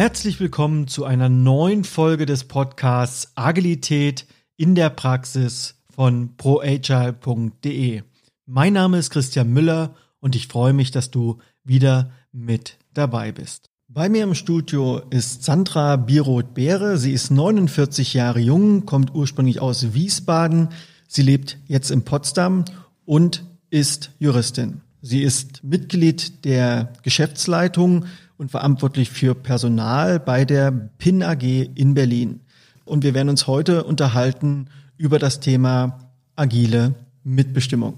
Herzlich willkommen zu einer neuen Folge des Podcasts Agilität in der Praxis von proagile.de. Mein Name ist Christian Müller und ich freue mich, dass du wieder mit dabei bist. Bei mir im Studio ist Sandra Biroth-Behre. Sie ist 49 Jahre jung, kommt ursprünglich aus Wiesbaden. Sie lebt jetzt in Potsdam und ist Juristin. Sie ist Mitglied der Geschäftsleitung und verantwortlich für Personal bei der PIN AG in Berlin. Und wir werden uns heute unterhalten über das Thema agile Mitbestimmung.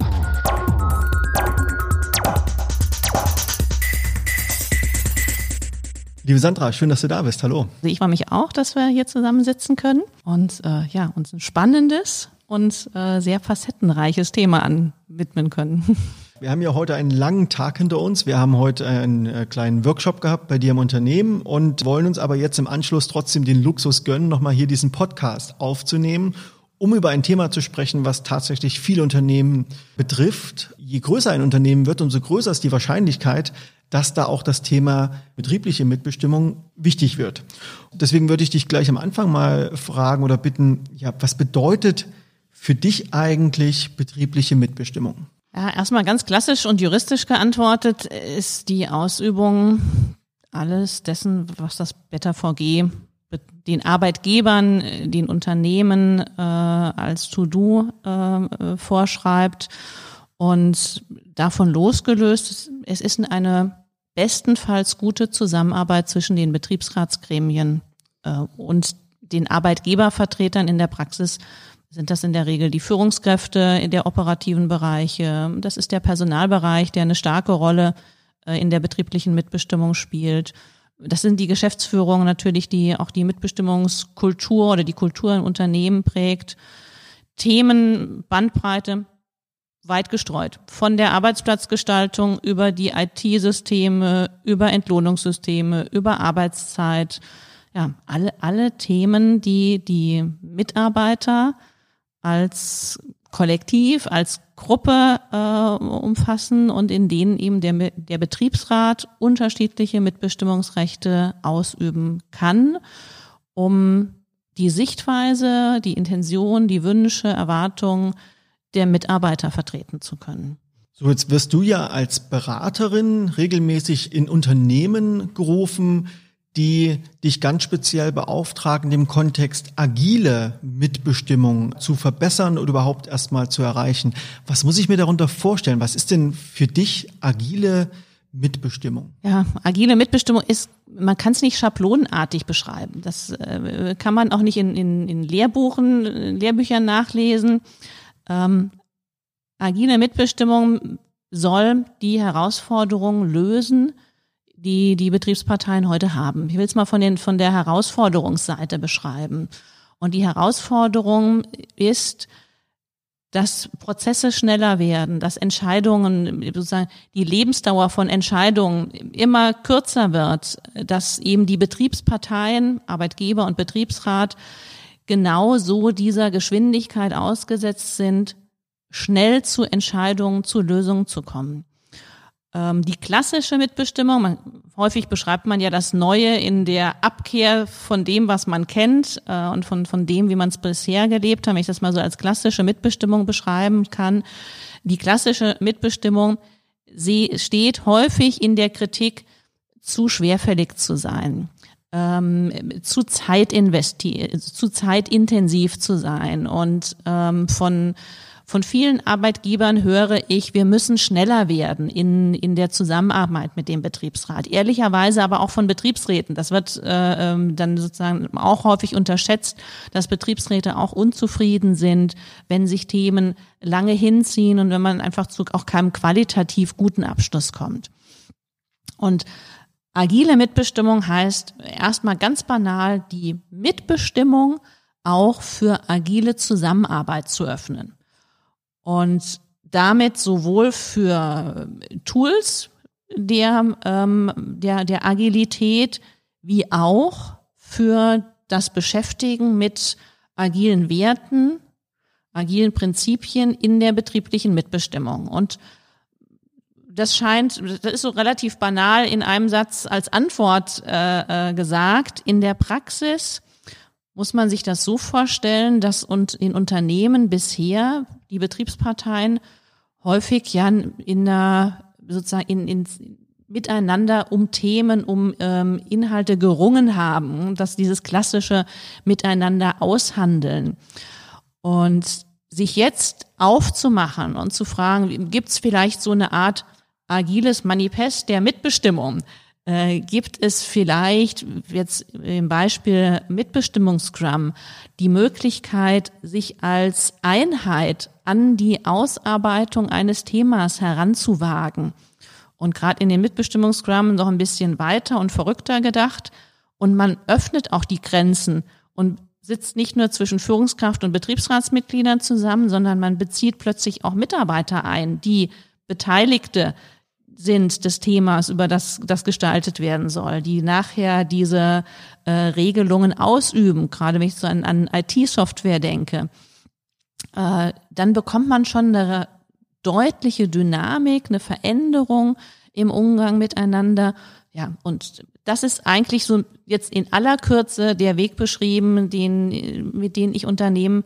Liebe Sandra, schön, dass du da bist. Hallo. Ich freue mich auch, dass wir hier zusammensitzen können und äh, ja, uns ein spannendes und äh, sehr facettenreiches Thema anwidmen können. Wir haben ja heute einen langen Tag hinter uns. Wir haben heute einen äh, kleinen Workshop gehabt bei dir im Unternehmen und wollen uns aber jetzt im Anschluss trotzdem den Luxus gönnen, nochmal hier diesen Podcast aufzunehmen, um über ein Thema zu sprechen, was tatsächlich viele Unternehmen betrifft. Je größer ein Unternehmen wird, umso größer ist die Wahrscheinlichkeit, dass da auch das Thema betriebliche Mitbestimmung wichtig wird. Deswegen würde ich dich gleich am Anfang mal fragen oder bitten, ja, was bedeutet für dich eigentlich betriebliche Mitbestimmung? Ja, erstmal ganz klassisch und juristisch geantwortet ist die Ausübung alles dessen, was das Better VG den Arbeitgebern, den Unternehmen äh, als To-Do äh, vorschreibt und davon losgelöst, es ist eine bestenfalls gute Zusammenarbeit zwischen den Betriebsratsgremien äh, und den Arbeitgebervertretern in der Praxis sind das in der Regel die Führungskräfte in der operativen Bereiche. Das ist der Personalbereich, der eine starke Rolle äh, in der betrieblichen Mitbestimmung spielt. Das sind die Geschäftsführungen natürlich, die auch die Mitbestimmungskultur oder die Kultur in Unternehmen prägt. Themen, Bandbreite, weit gestreut. Von der Arbeitsplatzgestaltung über die IT-Systeme, über Entlohnungssysteme, über Arbeitszeit. Ja, alle, alle Themen, die die Mitarbeiter als Kollektiv, als Gruppe äh, umfassen und in denen eben der, der Betriebsrat unterschiedliche Mitbestimmungsrechte ausüben kann, um die Sichtweise, die Intention, die Wünsche, Erwartungen der Mitarbeiter vertreten zu können. So, jetzt wirst du ja als Beraterin regelmäßig in Unternehmen gerufen, die dich ganz speziell beauftragen, dem Kontext agile Mitbestimmung zu verbessern oder überhaupt erstmal zu erreichen. Was muss ich mir darunter vorstellen? Was ist denn für dich agile Mitbestimmung? Ja, agile Mitbestimmung ist, man kann es nicht schablonenartig beschreiben. Das äh, kann man auch nicht in, in, in Lehrbuchen, in Lehrbüchern nachlesen. Ähm, agile Mitbestimmung soll die Herausforderungen lösen, die die Betriebsparteien heute haben. Ich will es mal von, den, von der Herausforderungsseite beschreiben. Und die Herausforderung ist, dass Prozesse schneller werden, dass Entscheidungen, sozusagen die Lebensdauer von Entscheidungen immer kürzer wird, dass eben die Betriebsparteien, Arbeitgeber und Betriebsrat genau so dieser Geschwindigkeit ausgesetzt sind, schnell zu Entscheidungen, zu Lösungen zu kommen. Ähm, die klassische Mitbestimmung, man, häufig beschreibt man ja das Neue in der Abkehr von dem, was man kennt äh, und von, von dem, wie man es bisher gelebt hat, wenn ich das mal so als klassische Mitbestimmung beschreiben kann. Die klassische Mitbestimmung sie steht häufig in der Kritik, zu schwerfällig zu sein. Ähm, zu zeitinvesti zu zeitintensiv zu sein und ähm, von von vielen Arbeitgebern höre ich, wir müssen schneller werden in, in der Zusammenarbeit mit dem Betriebsrat. Ehrlicherweise aber auch von Betriebsräten. Das wird äh, ähm, dann sozusagen auch häufig unterschätzt, dass Betriebsräte auch unzufrieden sind, wenn sich Themen lange hinziehen und wenn man einfach zu auch keinem qualitativ guten Abschluss kommt. Und agile Mitbestimmung heißt erstmal ganz banal, die Mitbestimmung auch für agile Zusammenarbeit zu öffnen und damit sowohl für Tools der, ähm, der, der Agilität wie auch für das Beschäftigen mit agilen Werten, agilen Prinzipien in der betrieblichen Mitbestimmung. Und das scheint, das ist so relativ banal in einem Satz als Antwort äh, äh, gesagt. In der Praxis muss man sich das so vorstellen, dass und in Unternehmen bisher die Betriebsparteien häufig ja in einer sozusagen in, in miteinander um Themen, um ähm, Inhalte gerungen haben, dass dieses klassische Miteinander aushandeln. Und sich jetzt aufzumachen und zu fragen, gibt es vielleicht so eine Art agiles Manifest der Mitbestimmung? Äh, gibt es vielleicht jetzt im Beispiel Mitbestimmungsscrum die Möglichkeit, sich als Einheit an die Ausarbeitung eines Themas heranzuwagen? Und gerade in den Mitbestimmungsscrum noch ein bisschen weiter und verrückter gedacht. Und man öffnet auch die Grenzen und sitzt nicht nur zwischen Führungskraft und Betriebsratsmitgliedern zusammen, sondern man bezieht plötzlich auch Mitarbeiter ein, die Beteiligte sind des Themas, über das das gestaltet werden soll, die nachher diese äh, Regelungen ausüben, gerade wenn ich so an, an IT-Software denke, äh, dann bekommt man schon eine deutliche Dynamik, eine Veränderung im Umgang miteinander. Ja, und das ist eigentlich so jetzt in aller Kürze der Weg beschrieben, den, mit dem ich Unternehmen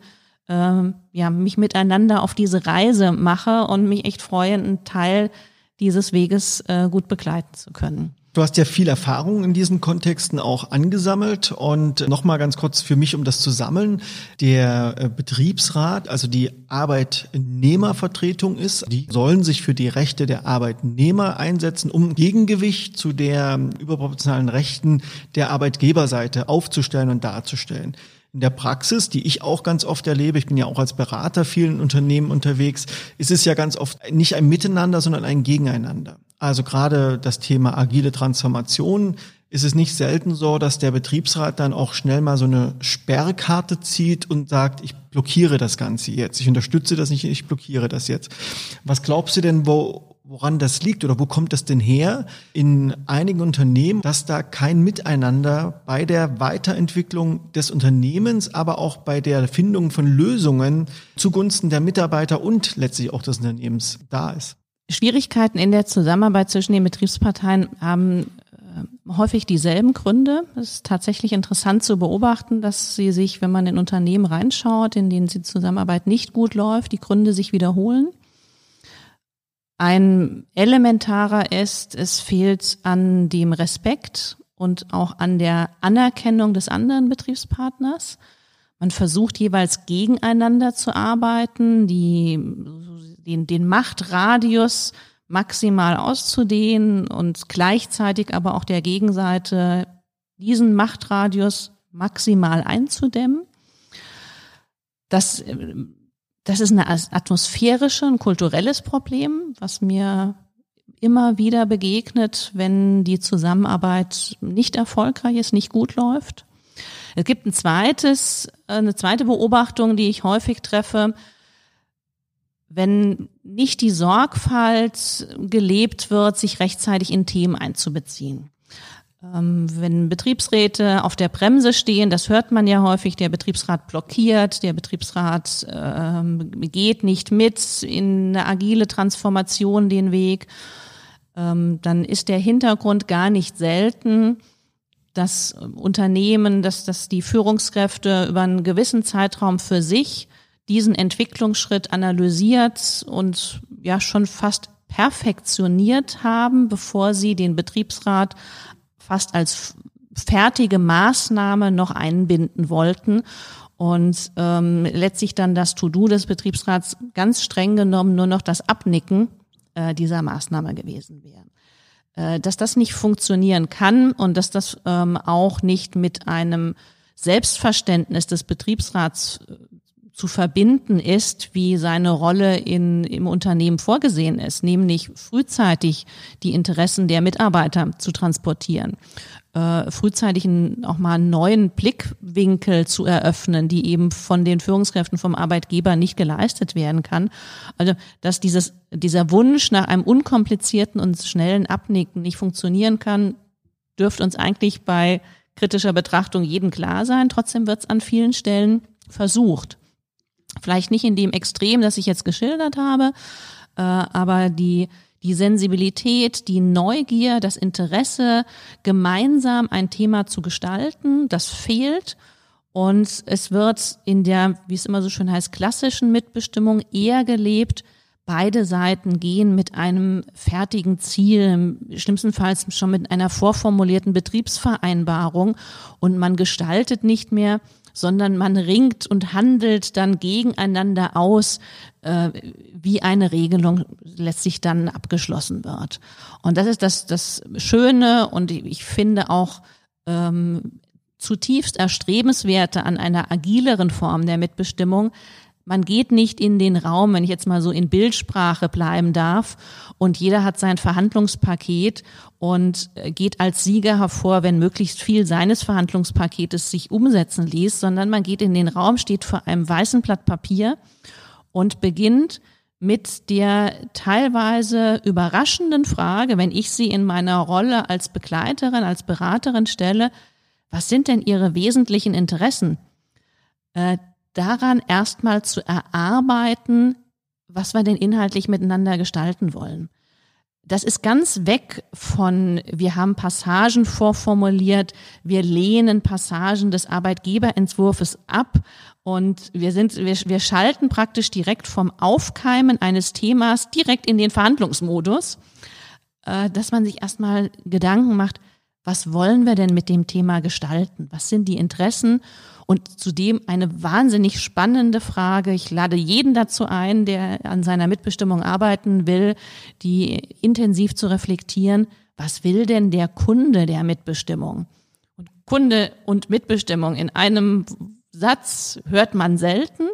ähm, ja, mich miteinander auf diese Reise mache und mich echt freue, einen Teil dieses Weges äh, gut begleiten zu können. Du hast ja viel Erfahrung in diesen Kontexten auch angesammelt und nochmal ganz kurz für mich, um das zu sammeln. Der äh, Betriebsrat, also die Arbeitnehmervertretung ist, die sollen sich für die Rechte der Arbeitnehmer einsetzen, um Gegengewicht zu der überproportionalen Rechten der Arbeitgeberseite aufzustellen und darzustellen in der Praxis, die ich auch ganz oft erlebe, ich bin ja auch als Berater vielen Unternehmen unterwegs, ist es ja ganz oft nicht ein Miteinander, sondern ein Gegeneinander. Also gerade das Thema agile Transformation ist es nicht selten so, dass der Betriebsrat dann auch schnell mal so eine Sperrkarte zieht und sagt, ich blockiere das Ganze jetzt, ich unterstütze das nicht, ich blockiere das jetzt. Was glaubst du denn, wo, woran das liegt oder wo kommt das denn her in einigen Unternehmen, dass da kein Miteinander bei der Weiterentwicklung des Unternehmens, aber auch bei der Findung von Lösungen zugunsten der Mitarbeiter und letztlich auch des Unternehmens da ist? Schwierigkeiten in der Zusammenarbeit zwischen den Betriebsparteien haben äh, häufig dieselben Gründe. Es ist tatsächlich interessant zu beobachten, dass sie sich, wenn man in Unternehmen reinschaut, in denen die Zusammenarbeit nicht gut läuft, die Gründe sich wiederholen. Ein elementarer ist, es fehlt an dem Respekt und auch an der Anerkennung des anderen Betriebspartners. Man versucht jeweils gegeneinander zu arbeiten, die, den, den Machtradius maximal auszudehnen und gleichzeitig aber auch der Gegenseite diesen Machtradius maximal einzudämmen. Das das ist ein atmosphärische, ein kulturelles Problem, was mir immer wieder begegnet, wenn die Zusammenarbeit nicht erfolgreich ist, nicht gut läuft. Es gibt ein zweites, eine zweite Beobachtung, die ich häufig treffe. Wenn nicht die Sorgfalt gelebt wird, sich rechtzeitig in Themen einzubeziehen. Ähm, wenn Betriebsräte auf der Bremse stehen, das hört man ja häufig, der Betriebsrat blockiert, der Betriebsrat ähm, geht nicht mit in eine agile Transformation den Weg, ähm, dann ist der Hintergrund gar nicht selten, dass Unternehmen, dass, dass die Führungskräfte über einen gewissen Zeitraum für sich diesen Entwicklungsschritt analysiert und ja schon fast perfektioniert haben, bevor sie den Betriebsrat fast als fertige Maßnahme noch einbinden wollten und ähm, letztlich dann das To-Do des Betriebsrats ganz streng genommen nur noch das Abnicken äh, dieser Maßnahme gewesen wäre. Äh, dass das nicht funktionieren kann und dass das ähm, auch nicht mit einem Selbstverständnis des Betriebsrats äh, zu verbinden ist, wie seine Rolle in, im Unternehmen vorgesehen ist, nämlich frühzeitig die Interessen der Mitarbeiter zu transportieren, äh, frühzeitig auch mal einen neuen Blickwinkel zu eröffnen, die eben von den Führungskräften vom Arbeitgeber nicht geleistet werden kann. Also, dass dieses, dieser Wunsch nach einem unkomplizierten und schnellen Abnicken nicht funktionieren kann, dürfte uns eigentlich bei kritischer Betrachtung jedem klar sein. Trotzdem wird es an vielen Stellen versucht. Vielleicht nicht in dem Extrem, das ich jetzt geschildert habe, äh, aber die, die Sensibilität, die Neugier, das Interesse, gemeinsam ein Thema zu gestalten, das fehlt. Und es wird in der, wie es immer so schön heißt, klassischen Mitbestimmung eher gelebt, beide Seiten gehen mit einem fertigen Ziel, schlimmstenfalls schon mit einer vorformulierten Betriebsvereinbarung und man gestaltet nicht mehr, sondern man ringt und handelt dann gegeneinander aus, äh, wie eine Regelung letztlich dann abgeschlossen wird. Und das ist das, das Schöne und ich finde auch ähm, zutiefst erstrebenswerte an einer agileren Form der Mitbestimmung, man geht nicht in den Raum, wenn ich jetzt mal so in Bildsprache bleiben darf, und jeder hat sein Verhandlungspaket und äh, geht als Sieger hervor, wenn möglichst viel seines Verhandlungspaketes sich umsetzen ließ, sondern man geht in den Raum, steht vor einem weißen Blatt Papier und beginnt mit der teilweise überraschenden Frage, wenn ich sie in meiner Rolle als Begleiterin, als Beraterin stelle, was sind denn Ihre wesentlichen Interessen? Äh, daran erstmal zu erarbeiten, was wir denn inhaltlich miteinander gestalten wollen. Das ist ganz weg von, wir haben Passagen vorformuliert, wir lehnen Passagen des Arbeitgeberentwurfs ab und wir sind, wir, wir schalten praktisch direkt vom Aufkeimen eines Themas direkt in den Verhandlungsmodus, äh, dass man sich erstmal Gedanken macht, was wollen wir denn mit dem Thema gestalten? Was sind die Interessen? Und zudem eine wahnsinnig spannende Frage. Ich lade jeden dazu ein, der an seiner Mitbestimmung arbeiten will, die intensiv zu reflektieren. Was will denn der Kunde der Mitbestimmung? Und Kunde und Mitbestimmung in einem Satz hört man selten.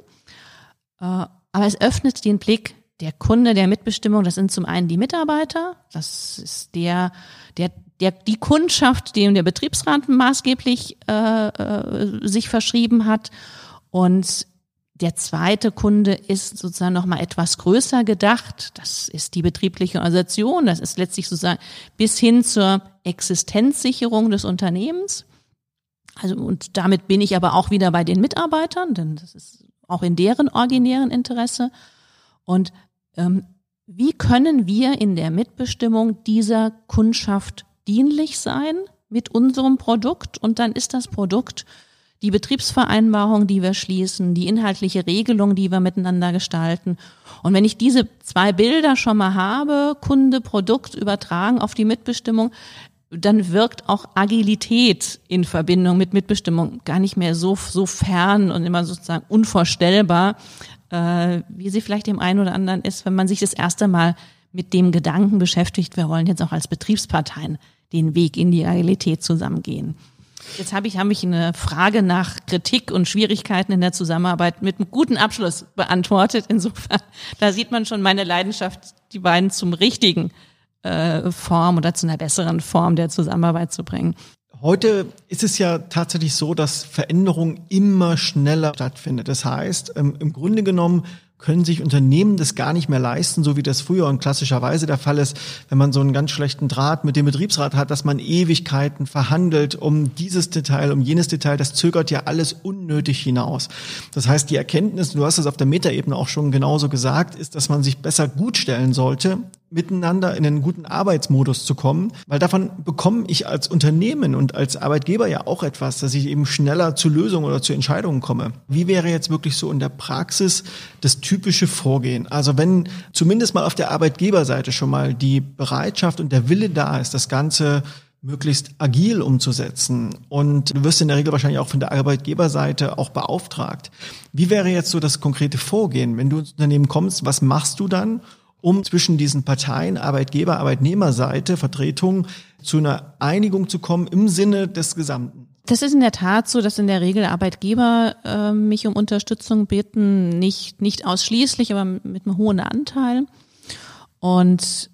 Äh, aber es öffnet den Blick der Kunde der Mitbestimmung, das sind zum einen die Mitarbeiter, das ist der, der der, die Kundschaft, dem der Betriebsrat maßgeblich äh, äh, sich verschrieben hat. Und der zweite Kunde ist sozusagen noch mal etwas größer gedacht. Das ist die betriebliche Organisation. Das ist letztlich sozusagen bis hin zur Existenzsicherung des Unternehmens. Also, und damit bin ich aber auch wieder bei den Mitarbeitern, denn das ist auch in deren originären Interesse. Und ähm, wie können wir in der Mitbestimmung dieser Kundschaft dienlich sein mit unserem Produkt und dann ist das Produkt die Betriebsvereinbarung, die wir schließen, die inhaltliche Regelung, die wir miteinander gestalten. Und wenn ich diese zwei Bilder schon mal habe, Kunde, Produkt übertragen auf die Mitbestimmung, dann wirkt auch Agilität in Verbindung mit Mitbestimmung gar nicht mehr so, so fern und immer sozusagen unvorstellbar, äh, wie sie vielleicht dem einen oder anderen ist, wenn man sich das erste Mal mit dem Gedanken beschäftigt, wir wollen jetzt auch als Betriebsparteien den Weg in die Realität zusammengehen. Jetzt habe ich, habe ich eine Frage nach Kritik und Schwierigkeiten in der Zusammenarbeit mit einem guten Abschluss beantwortet. Insofern, da sieht man schon meine Leidenschaft, die beiden zum richtigen äh, Form oder zu einer besseren Form der Zusammenarbeit zu bringen. Heute ist es ja tatsächlich so, dass Veränderung immer schneller stattfindet. Das heißt, ähm, im Grunde genommen können sich Unternehmen das gar nicht mehr leisten, so wie das früher und klassischerweise der Fall ist, wenn man so einen ganz schlechten Draht mit dem Betriebsrat hat, dass man Ewigkeiten verhandelt um dieses Detail, um jenes Detail. Das zögert ja alles unnötig hinaus. Das heißt, die Erkenntnis, du hast es auf der Metaebene auch schon genauso gesagt, ist, dass man sich besser gut stellen sollte, miteinander in einen guten Arbeitsmodus zu kommen, weil davon bekomme ich als Unternehmen und als Arbeitgeber ja auch etwas, dass ich eben schneller zu Lösungen oder zu Entscheidungen komme. Wie wäre jetzt wirklich so in der Praxis das typische Vorgehen? Also wenn zumindest mal auf der Arbeitgeberseite schon mal die Bereitschaft und der Wille da ist, das Ganze möglichst agil umzusetzen. Und du wirst in der Regel wahrscheinlich auch von der Arbeitgeberseite auch beauftragt. Wie wäre jetzt so das konkrete Vorgehen? Wenn du ins Unternehmen kommst, was machst du dann? Um zwischen diesen Parteien, Arbeitgeber, Arbeitnehmerseite, Vertretung zu einer Einigung zu kommen im Sinne des Gesamten. Das ist in der Tat so, dass in der Regel Arbeitgeber äh, mich um Unterstützung bitten, nicht, nicht ausschließlich, aber mit einem hohen Anteil. Und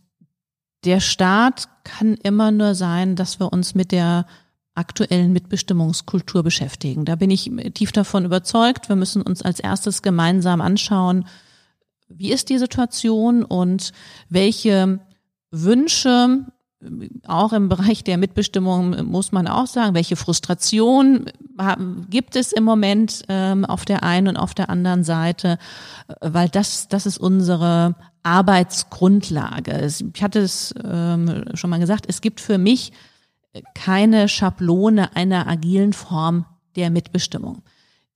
der Staat kann immer nur sein, dass wir uns mit der aktuellen Mitbestimmungskultur beschäftigen. Da bin ich tief davon überzeugt. Wir müssen uns als erstes gemeinsam anschauen, wie ist die Situation und welche Wünsche auch im Bereich der Mitbestimmung muss man auch sagen, welche Frustration gibt es im Moment ähm, auf der einen und auf der anderen Seite, weil das, das ist unsere Arbeitsgrundlage. Ich hatte es ähm, schon mal gesagt, es gibt für mich keine Schablone einer agilen Form der Mitbestimmung.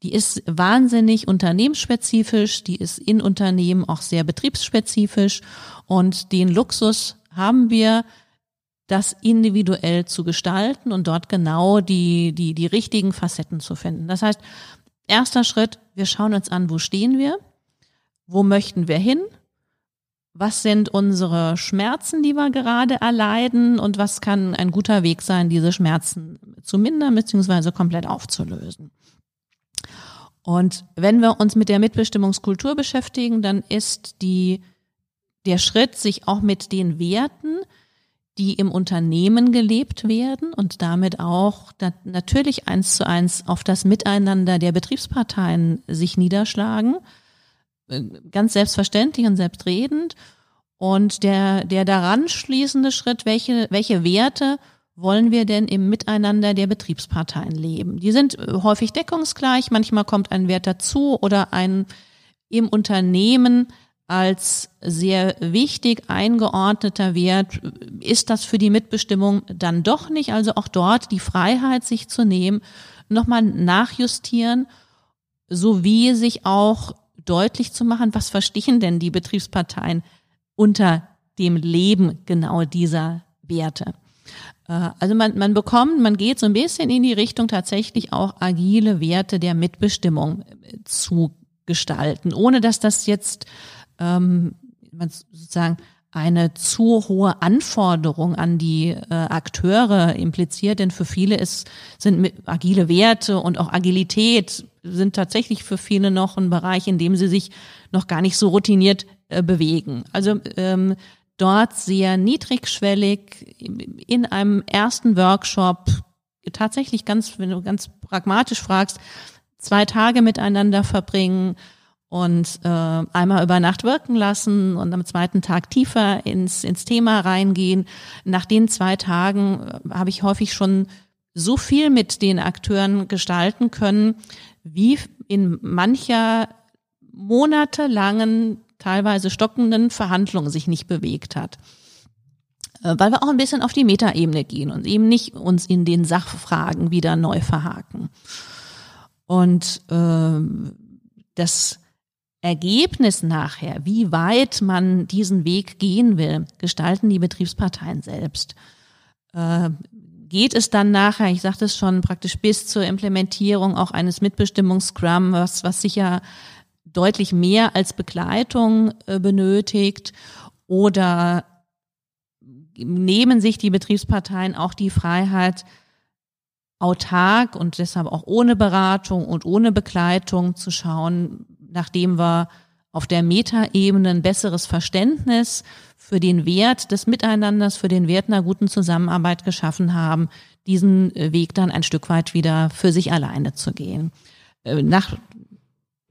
Die ist wahnsinnig unternehmensspezifisch, die ist in Unternehmen auch sehr betriebsspezifisch und den Luxus haben wir, das individuell zu gestalten und dort genau die, die, die richtigen Facetten zu finden. Das heißt, erster Schritt, wir schauen uns an, wo stehen wir, wo möchten wir hin, was sind unsere Schmerzen, die wir gerade erleiden und was kann ein guter Weg sein, diese Schmerzen zu mindern bzw. komplett aufzulösen. Und wenn wir uns mit der Mitbestimmungskultur beschäftigen, dann ist die, der Schritt, sich auch mit den Werten, die im Unternehmen gelebt werden und damit auch natürlich eins zu eins auf das Miteinander der Betriebsparteien sich niederschlagen. Ganz selbstverständlich und selbstredend. Und der, der daran schließende Schritt, welche, welche Werte wollen wir denn im Miteinander der Betriebsparteien leben? Die sind häufig deckungsgleich. Manchmal kommt ein Wert dazu oder ein im Unternehmen als sehr wichtig eingeordneter Wert ist das für die Mitbestimmung dann doch nicht. Also auch dort die Freiheit, sich zu nehmen, nochmal nachjustieren, sowie sich auch deutlich zu machen, was verstehen denn die Betriebsparteien unter dem Leben genau dieser Werte. Äh, also man, man bekommt, man geht so ein bisschen in die Richtung tatsächlich auch agile Werte der Mitbestimmung zu gestalten, ohne dass das jetzt ähm, sozusagen eine zu hohe Anforderung an die äh, Akteure impliziert, denn für viele ist, sind agile Werte und auch Agilität sind tatsächlich für viele noch ein Bereich, in dem sie sich noch gar nicht so routiniert äh, bewegen. Also ähm, dort sehr niedrigschwellig in einem ersten Workshop tatsächlich ganz, wenn du ganz pragmatisch fragst, zwei Tage miteinander verbringen, und äh, einmal über Nacht wirken lassen und am zweiten Tag tiefer ins, ins Thema reingehen. Nach den zwei Tagen äh, habe ich häufig schon so viel mit den Akteuren gestalten können, wie in mancher monatelangen, teilweise stockenden Verhandlungen sich nicht bewegt hat. Äh, weil wir auch ein bisschen auf die Metaebene gehen und eben nicht uns in den Sachfragen wieder neu verhaken. Und äh, das Ergebnis nachher, wie weit man diesen Weg gehen will, gestalten die Betriebsparteien selbst. Äh, geht es dann nachher, ich sagte es schon, praktisch bis zur Implementierung auch eines Mitbestimmungsscrum, was, was sicher deutlich mehr als Begleitung äh, benötigt oder nehmen sich die Betriebsparteien auch die Freiheit, autark und deshalb auch ohne Beratung und ohne Begleitung zu schauen, nachdem wir auf der Metaebene ein besseres Verständnis für den Wert des Miteinanders, für den Wert einer guten Zusammenarbeit geschaffen haben, diesen Weg dann ein Stück weit wieder für sich alleine zu gehen. Äh, nach,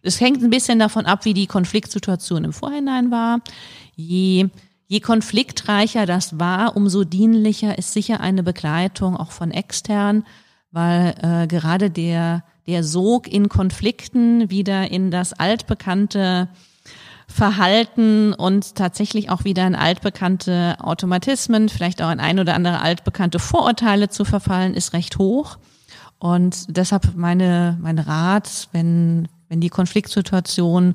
es hängt ein bisschen davon ab, wie die Konfliktsituation im Vorhinein war. Je, je konfliktreicher das war, umso dienlicher ist sicher eine Begleitung auch von extern, weil äh, gerade der der Sog in Konflikten wieder in das altbekannte Verhalten und tatsächlich auch wieder in altbekannte Automatismen, vielleicht auch in ein oder andere altbekannte Vorurteile zu verfallen, ist recht hoch. Und deshalb meine, mein Rat, wenn, wenn die Konfliktsituation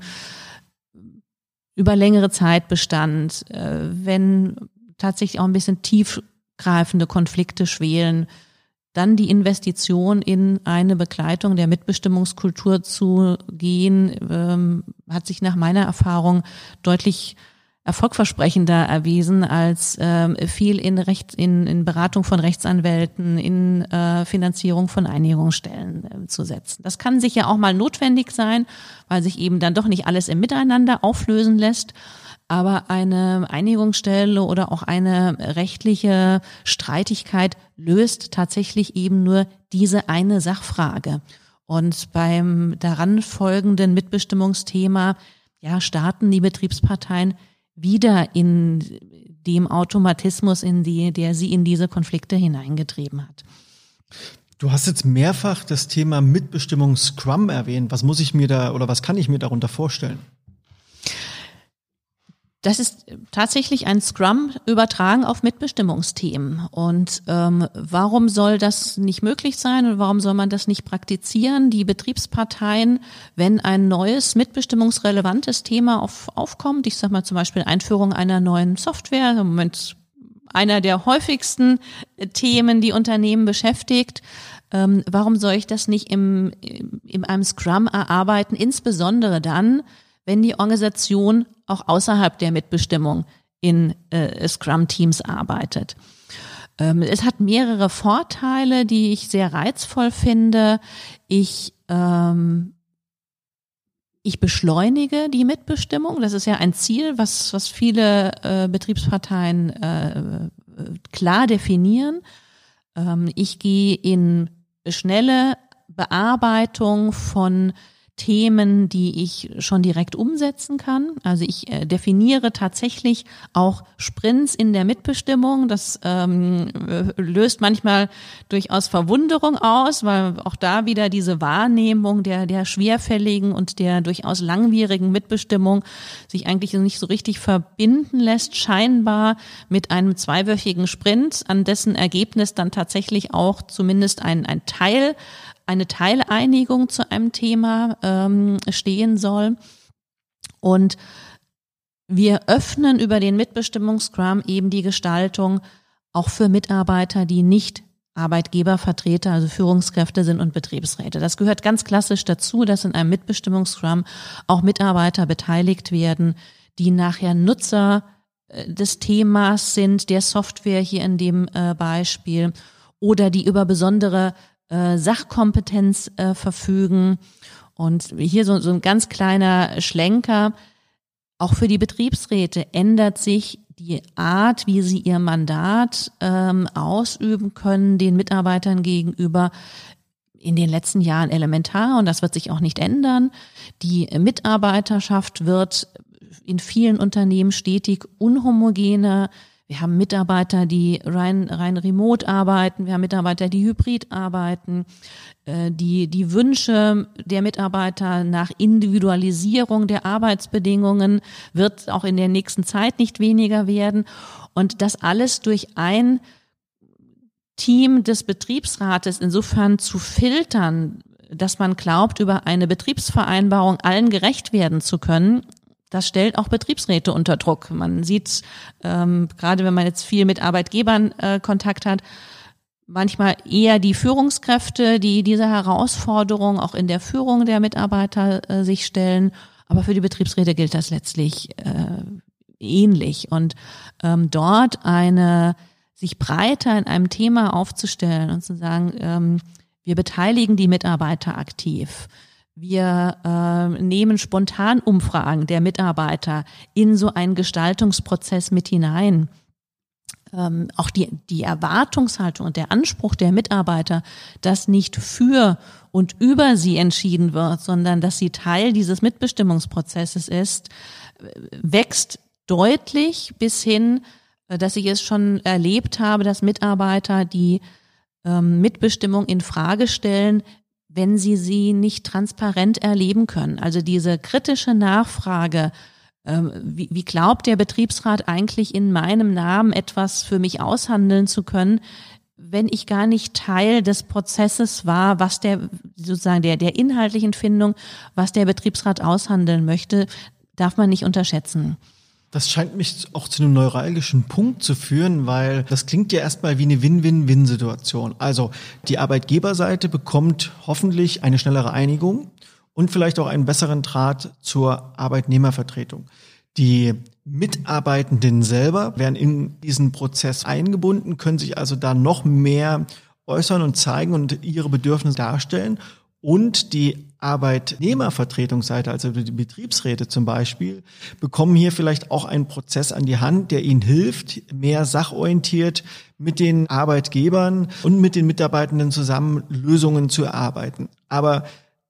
über längere Zeit bestand, äh, wenn tatsächlich auch ein bisschen tiefgreifende Konflikte schwelen, dann die Investition in eine Begleitung der Mitbestimmungskultur zu gehen, ähm, hat sich nach meiner Erfahrung deutlich erfolgversprechender erwiesen als ähm, viel in, Recht, in, in Beratung von Rechtsanwälten, in äh, Finanzierung von Einigungsstellen äh, zu setzen. Das kann sicher auch mal notwendig sein, weil sich eben dann doch nicht alles im Miteinander auflösen lässt. Aber eine Einigungsstelle oder auch eine rechtliche Streitigkeit löst tatsächlich eben nur diese eine Sachfrage. Und beim daran folgenden Mitbestimmungsthema, ja, starten die Betriebsparteien wieder in dem Automatismus, in die, der sie in diese Konflikte hineingetrieben hat. Du hast jetzt mehrfach das Thema Mitbestimmung Scrum erwähnt. Was muss ich mir da oder was kann ich mir darunter vorstellen? Das ist tatsächlich ein Scrum übertragen auf Mitbestimmungsthemen. Und ähm, warum soll das nicht möglich sein und warum soll man das nicht praktizieren? Die Betriebsparteien, wenn ein neues mitbestimmungsrelevantes Thema auf, aufkommt, ich sage mal zum Beispiel Einführung einer neuen Software, im Moment einer der häufigsten Themen, die Unternehmen beschäftigt, ähm, warum soll ich das nicht im, in einem Scrum erarbeiten, insbesondere dann, wenn die Organisation auch außerhalb der Mitbestimmung in äh, Scrum-Teams arbeitet. Ähm, es hat mehrere Vorteile, die ich sehr reizvoll finde. Ich ähm, ich beschleunige die Mitbestimmung. Das ist ja ein Ziel, was, was viele äh, Betriebsparteien äh, klar definieren. Ähm, ich gehe in schnelle Bearbeitung von Themen, die ich schon direkt umsetzen kann. Also ich äh, definiere tatsächlich auch Sprints in der Mitbestimmung. Das ähm, äh, löst manchmal durchaus Verwunderung aus, weil auch da wieder diese Wahrnehmung der, der schwerfälligen und der durchaus langwierigen Mitbestimmung sich eigentlich nicht so richtig verbinden lässt, scheinbar mit einem zweiwöchigen Sprint, an dessen Ergebnis dann tatsächlich auch zumindest ein, ein Teil eine Teileinigung zu einem Thema ähm, stehen soll. Und wir öffnen über den Mitbestimmungsscrum eben die Gestaltung auch für Mitarbeiter, die nicht Arbeitgebervertreter, also Führungskräfte sind und Betriebsräte. Das gehört ganz klassisch dazu, dass in einem Mitbestimmungsscrum auch Mitarbeiter beteiligt werden, die nachher Nutzer äh, des Themas sind, der Software hier in dem äh, Beispiel oder die über besondere äh, Sachkompetenz äh, verfügen. Und hier so, so ein ganz kleiner Schlenker. Auch für die Betriebsräte ändert sich die Art, wie sie ihr Mandat ähm, ausüben können, den Mitarbeitern gegenüber in den letzten Jahren elementar und das wird sich auch nicht ändern. Die Mitarbeiterschaft wird in vielen Unternehmen stetig unhomogener. Wir haben Mitarbeiter, die rein, rein remote arbeiten. Wir haben Mitarbeiter, die hybrid arbeiten. Äh, die, die Wünsche der Mitarbeiter nach Individualisierung der Arbeitsbedingungen wird auch in der nächsten Zeit nicht weniger werden. Und das alles durch ein Team des Betriebsrates insofern zu filtern, dass man glaubt, über eine Betriebsvereinbarung allen gerecht werden zu können, das stellt auch Betriebsräte unter Druck. Man sieht, ähm, gerade wenn man jetzt viel mit Arbeitgebern äh, Kontakt hat, manchmal eher die Führungskräfte, die diese Herausforderung auch in der Führung der Mitarbeiter äh, sich stellen. Aber für die Betriebsräte gilt das letztlich äh, ähnlich. Und ähm, dort eine sich breiter in einem Thema aufzustellen und zu sagen, ähm, wir beteiligen die Mitarbeiter aktiv. Wir äh, nehmen spontan Umfragen der Mitarbeiter in so einen Gestaltungsprozess mit hinein. Ähm, auch die, die Erwartungshaltung und der Anspruch der Mitarbeiter, dass nicht für und über sie entschieden wird, sondern dass sie Teil dieses Mitbestimmungsprozesses ist, wächst deutlich bis hin, äh, dass ich es schon erlebt habe, dass Mitarbeiter, die ähm, Mitbestimmung in Frage stellen, wenn sie sie nicht transparent erleben können. Also diese kritische Nachfrage, ähm, wie, wie glaubt der Betriebsrat eigentlich in meinem Namen etwas für mich aushandeln zu können, wenn ich gar nicht Teil des Prozesses war, was der sozusagen der der inhaltlichen Findung, was der Betriebsrat aushandeln möchte, darf man nicht unterschätzen. Das scheint mich auch zu einem neuralgischen Punkt zu führen, weil das klingt ja erstmal wie eine Win-Win-Win-Situation. Also die Arbeitgeberseite bekommt hoffentlich eine schnellere Einigung und vielleicht auch einen besseren Draht zur Arbeitnehmervertretung. Die Mitarbeitenden selber werden in diesen Prozess eingebunden, können sich also da noch mehr äußern und zeigen und ihre Bedürfnisse darstellen. Und die Arbeitnehmervertretungsseite, also die Betriebsräte zum Beispiel, bekommen hier vielleicht auch einen Prozess an die Hand, der ihnen hilft, mehr sachorientiert mit den Arbeitgebern und mit den Mitarbeitenden zusammen Lösungen zu erarbeiten. Aber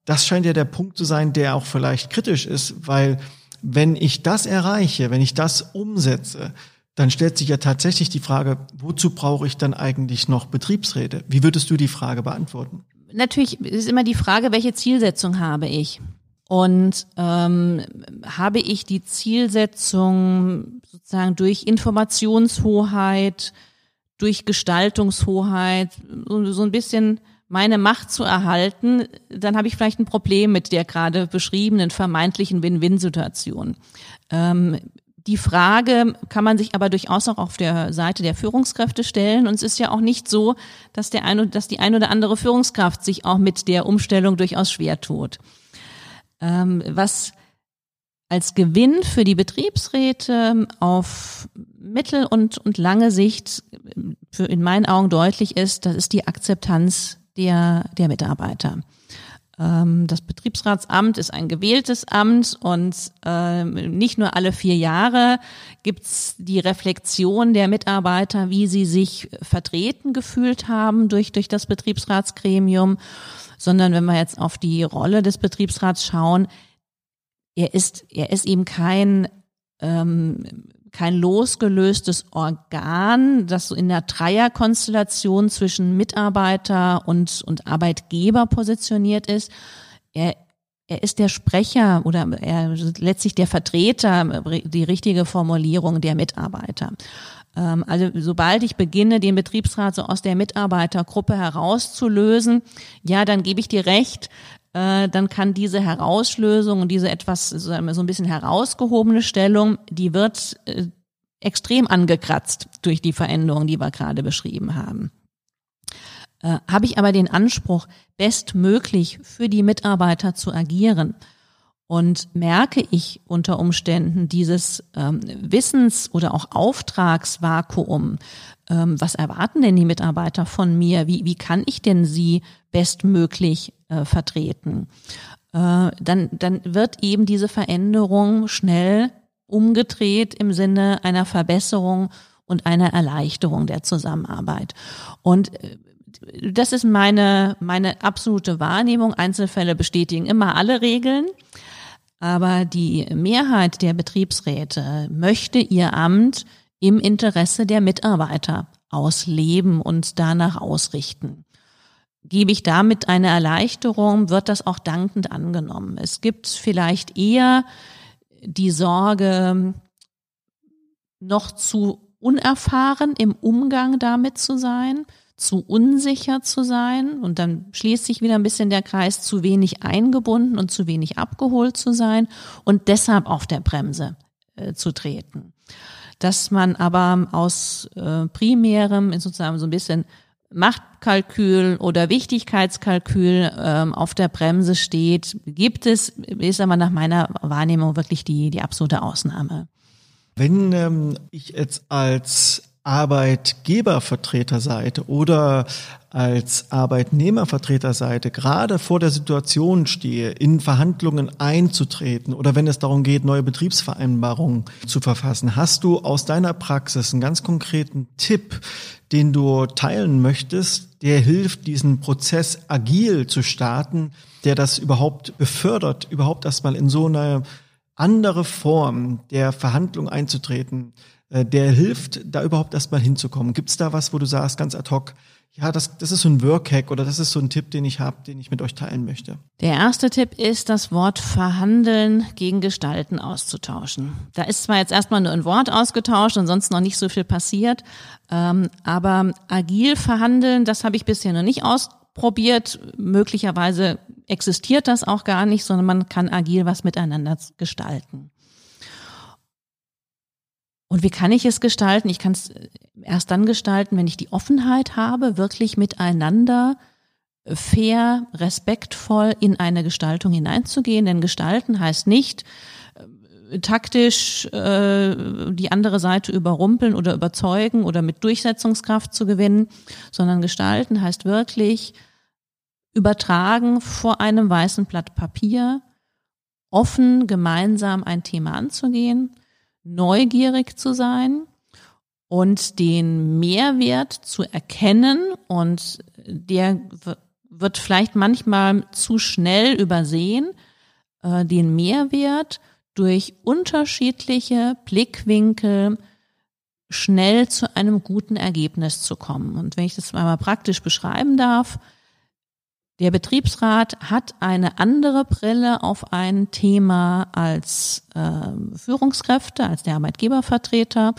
das scheint ja der Punkt zu sein, der auch vielleicht kritisch ist, weil wenn ich das erreiche, wenn ich das umsetze, dann stellt sich ja tatsächlich die Frage, wozu brauche ich dann eigentlich noch Betriebsräte? Wie würdest du die Frage beantworten? Natürlich ist immer die Frage, welche Zielsetzung habe ich? Und ähm, habe ich die Zielsetzung sozusagen durch Informationshoheit, durch Gestaltungshoheit, so, so ein bisschen meine Macht zu erhalten, dann habe ich vielleicht ein Problem mit der gerade beschriebenen vermeintlichen Win-Win-Situation. Ähm, die Frage kann man sich aber durchaus auch auf der Seite der Führungskräfte stellen. Und es ist ja auch nicht so, dass, der eine, dass die ein oder andere Führungskraft sich auch mit der Umstellung durchaus schwer tut. Ähm, was als Gewinn für die Betriebsräte auf mittel- und, und lange Sicht für in meinen Augen deutlich ist, das ist die Akzeptanz der, der Mitarbeiter. Ähm, das Betriebsratsamt ist ein gewähltes Amt und ähm, nicht nur alle vier Jahre gibt's die Reflexion der Mitarbeiter, wie sie sich vertreten gefühlt haben durch, durch das Betriebsratsgremium, sondern wenn wir jetzt auf die Rolle des Betriebsrats schauen, er ist, er ist eben kein ähm, kein losgelöstes Organ, das so in der Dreierkonstellation zwischen Mitarbeiter und, und Arbeitgeber positioniert ist. Er, er ist der Sprecher oder er letztlich der Vertreter, die richtige Formulierung der Mitarbeiter. Ähm, also sobald ich beginne, den Betriebsrat so aus der Mitarbeitergruppe herauszulösen, ja, dann gebe ich dir recht, äh, dann kann diese Herauslösung und diese etwas so ein bisschen herausgehobene Stellung, die wird äh, extrem angekratzt durch die Veränderungen, die wir gerade beschrieben haben. Äh, Habe ich aber den Anspruch, bestmöglich für die Mitarbeiter zu agieren und merke ich unter Umständen dieses ähm, Wissens- oder auch Auftragsvakuum, ähm, was erwarten denn die Mitarbeiter von mir? Wie, wie kann ich denn sie bestmöglich äh, vertreten? Äh, dann, dann wird eben diese Veränderung schnell umgedreht im Sinne einer Verbesserung und einer Erleichterung der Zusammenarbeit. Und äh, das ist meine, meine absolute Wahrnehmung. Einzelfälle bestätigen immer alle Regeln. Aber die Mehrheit der Betriebsräte möchte ihr Amt im Interesse der Mitarbeiter ausleben und danach ausrichten. Gebe ich damit eine Erleichterung, wird das auch dankend angenommen. Es gibt vielleicht eher die Sorge, noch zu unerfahren im Umgang damit zu sein, zu unsicher zu sein und dann schließt sich wieder ein bisschen der Kreis, zu wenig eingebunden und zu wenig abgeholt zu sein und deshalb auf der Bremse äh, zu treten. Dass man aber aus äh, primärem, sozusagen so ein bisschen Machtkalkül oder Wichtigkeitskalkül ähm, auf der Bremse steht, gibt es, ist aber nach meiner Wahrnehmung wirklich die, die absolute Ausnahme. Wenn ähm, ich jetzt als Arbeitgebervertreterseite oder als Arbeitnehmervertreterseite gerade vor der Situation stehe, in Verhandlungen einzutreten oder wenn es darum geht, neue Betriebsvereinbarungen zu verfassen, hast du aus deiner Praxis einen ganz konkreten Tipp, den du teilen möchtest, der hilft, diesen Prozess agil zu starten, der das überhaupt befördert, überhaupt erstmal in so eine andere Form der Verhandlung einzutreten, der hilft, da überhaupt erstmal hinzukommen. Gibt es da was, wo du sagst, ganz ad hoc, ja, das, das ist so ein Workhack oder das ist so ein Tipp, den ich habe, den ich mit euch teilen möchte? Der erste Tipp ist, das Wort verhandeln gegen Gestalten auszutauschen. Da ist zwar jetzt erstmal nur ein Wort ausgetauscht und sonst noch nicht so viel passiert, ähm, aber agil verhandeln, das habe ich bisher noch nicht ausprobiert. Möglicherweise existiert das auch gar nicht, sondern man kann agil was miteinander gestalten. Und wie kann ich es gestalten? Ich kann es erst dann gestalten, wenn ich die Offenheit habe, wirklich miteinander fair, respektvoll in eine Gestaltung hineinzugehen. Denn gestalten heißt nicht äh, taktisch äh, die andere Seite überrumpeln oder überzeugen oder mit Durchsetzungskraft zu gewinnen, sondern gestalten heißt wirklich übertragen vor einem weißen Blatt Papier, offen gemeinsam ein Thema anzugehen neugierig zu sein und den Mehrwert zu erkennen und der wird vielleicht manchmal zu schnell übersehen, äh, den Mehrwert durch unterschiedliche Blickwinkel schnell zu einem guten Ergebnis zu kommen. Und wenn ich das einmal praktisch beschreiben darf, der Betriebsrat hat eine andere Brille auf ein Thema als äh, Führungskräfte, als der Arbeitgebervertreter.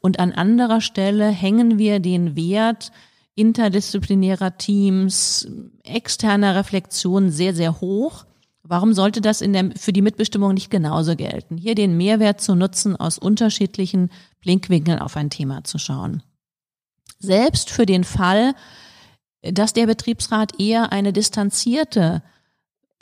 Und an anderer Stelle hängen wir den Wert interdisziplinärer Teams, externer Reflexion sehr, sehr hoch. Warum sollte das in der, für die Mitbestimmung nicht genauso gelten? Hier den Mehrwert zu nutzen, aus unterschiedlichen Blinkwinkeln auf ein Thema zu schauen. Selbst für den Fall, dass der Betriebsrat eher eine distanzierte,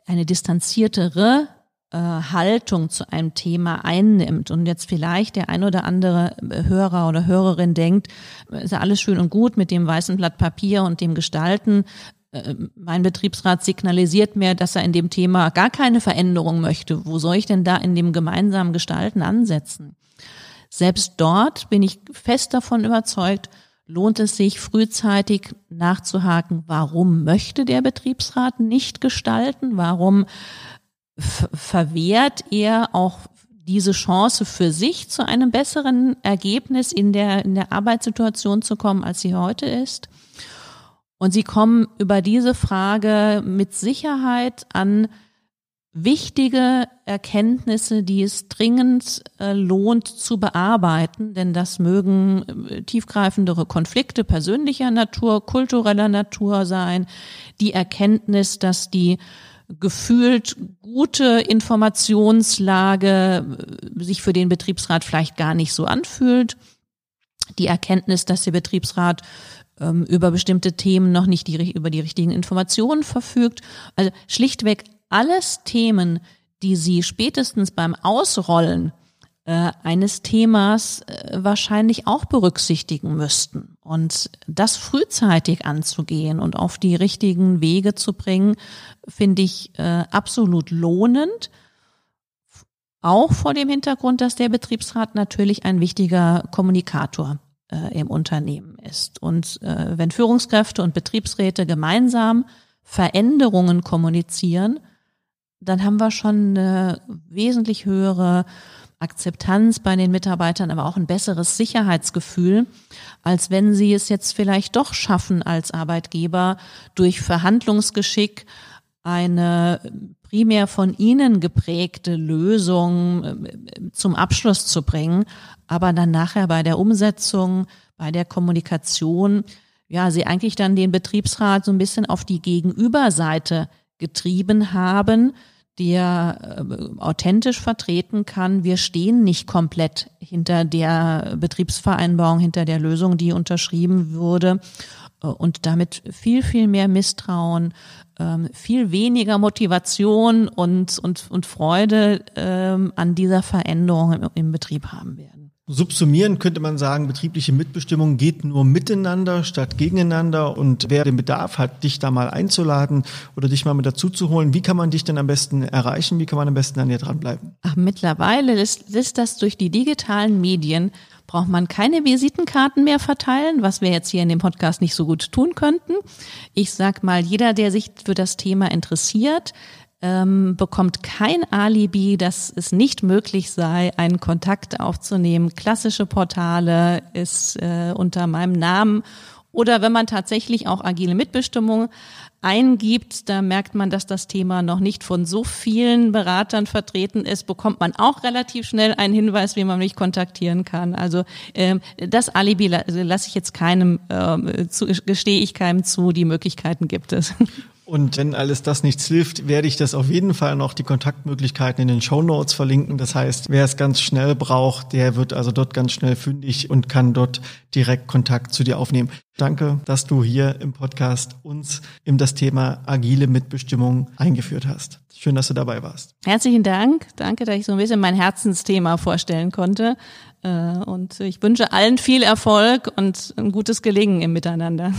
eine distanziertere äh, Haltung zu einem Thema einnimmt und jetzt vielleicht der ein oder andere Hörer oder Hörerin denkt, ist ja alles schön und gut mit dem weißen Blatt Papier und dem Gestalten. Äh, mein Betriebsrat signalisiert mir, dass er in dem Thema gar keine Veränderung möchte. Wo soll ich denn da in dem gemeinsamen Gestalten ansetzen? Selbst dort bin ich fest davon überzeugt, lohnt es sich frühzeitig nachzuhaken, warum möchte der Betriebsrat nicht gestalten? Warum verwehrt er auch diese Chance für sich zu einem besseren Ergebnis in der, in der Arbeitssituation zu kommen, als sie heute ist? Und sie kommen über diese Frage mit Sicherheit an wichtige Erkenntnisse, die es dringend äh, lohnt zu bearbeiten, denn das mögen äh, tiefgreifendere Konflikte persönlicher Natur, kultureller Natur sein, die Erkenntnis, dass die gefühlt gute Informationslage äh, sich für den Betriebsrat vielleicht gar nicht so anfühlt, die Erkenntnis, dass der Betriebsrat ähm, über bestimmte Themen noch nicht die, über die richtigen Informationen verfügt. Also schlichtweg alles Themen, die Sie spätestens beim Ausrollen äh, eines Themas äh, wahrscheinlich auch berücksichtigen müssten. Und das frühzeitig anzugehen und auf die richtigen Wege zu bringen, finde ich äh, absolut lohnend. Auch vor dem Hintergrund, dass der Betriebsrat natürlich ein wichtiger Kommunikator äh, im Unternehmen ist. Und äh, wenn Führungskräfte und Betriebsräte gemeinsam Veränderungen kommunizieren, dann haben wir schon eine wesentlich höhere Akzeptanz bei den Mitarbeitern, aber auch ein besseres Sicherheitsgefühl, als wenn sie es jetzt vielleicht doch schaffen, als Arbeitgeber durch Verhandlungsgeschick eine primär von ihnen geprägte Lösung äh, zum Abschluss zu bringen, aber dann nachher bei der Umsetzung, bei der Kommunikation, ja, sie eigentlich dann den Betriebsrat so ein bisschen auf die Gegenüberseite getrieben haben, der äh, authentisch vertreten kann, wir stehen nicht komplett hinter der Betriebsvereinbarung, hinter der Lösung, die unterschrieben wurde äh, und damit viel, viel mehr Misstrauen, ähm, viel weniger Motivation und, und, und Freude ähm, an dieser Veränderung im, im Betrieb haben werden. Subsumieren könnte man sagen, betriebliche Mitbestimmung geht nur miteinander statt gegeneinander. Und wer den Bedarf hat, dich da mal einzuladen oder dich mal mit dazu zu holen, wie kann man dich denn am besten erreichen? Wie kann man am besten an dir dranbleiben? Ach, mittlerweile ist, ist das durch die digitalen Medien braucht man keine Visitenkarten mehr verteilen, was wir jetzt hier in dem Podcast nicht so gut tun könnten. Ich sag mal, jeder, der sich für das Thema interessiert, ähm, bekommt kein Alibi, dass es nicht möglich sei, einen Kontakt aufzunehmen. Klassische Portale ist äh, unter meinem Namen oder wenn man tatsächlich auch agile Mitbestimmung eingibt, da merkt man, dass das Thema noch nicht von so vielen Beratern vertreten ist, bekommt man auch relativ schnell einen Hinweis, wie man mich kontaktieren kann. Also ähm, das Alibi lasse ich jetzt keinem, äh, gestehe ich keinem zu, die Möglichkeiten gibt es. Und wenn alles das nichts hilft, werde ich das auf jeden Fall noch die Kontaktmöglichkeiten in den Show Notes verlinken. Das heißt, wer es ganz schnell braucht, der wird also dort ganz schnell fündig und kann dort direkt Kontakt zu dir aufnehmen. Danke, dass du hier im Podcast uns in das Thema agile Mitbestimmung eingeführt hast. Schön, dass du dabei warst. Herzlichen Dank. Danke, dass ich so ein bisschen mein Herzensthema vorstellen konnte. Äh, und ich wünsche allen viel Erfolg und ein gutes Gelingen im Miteinander.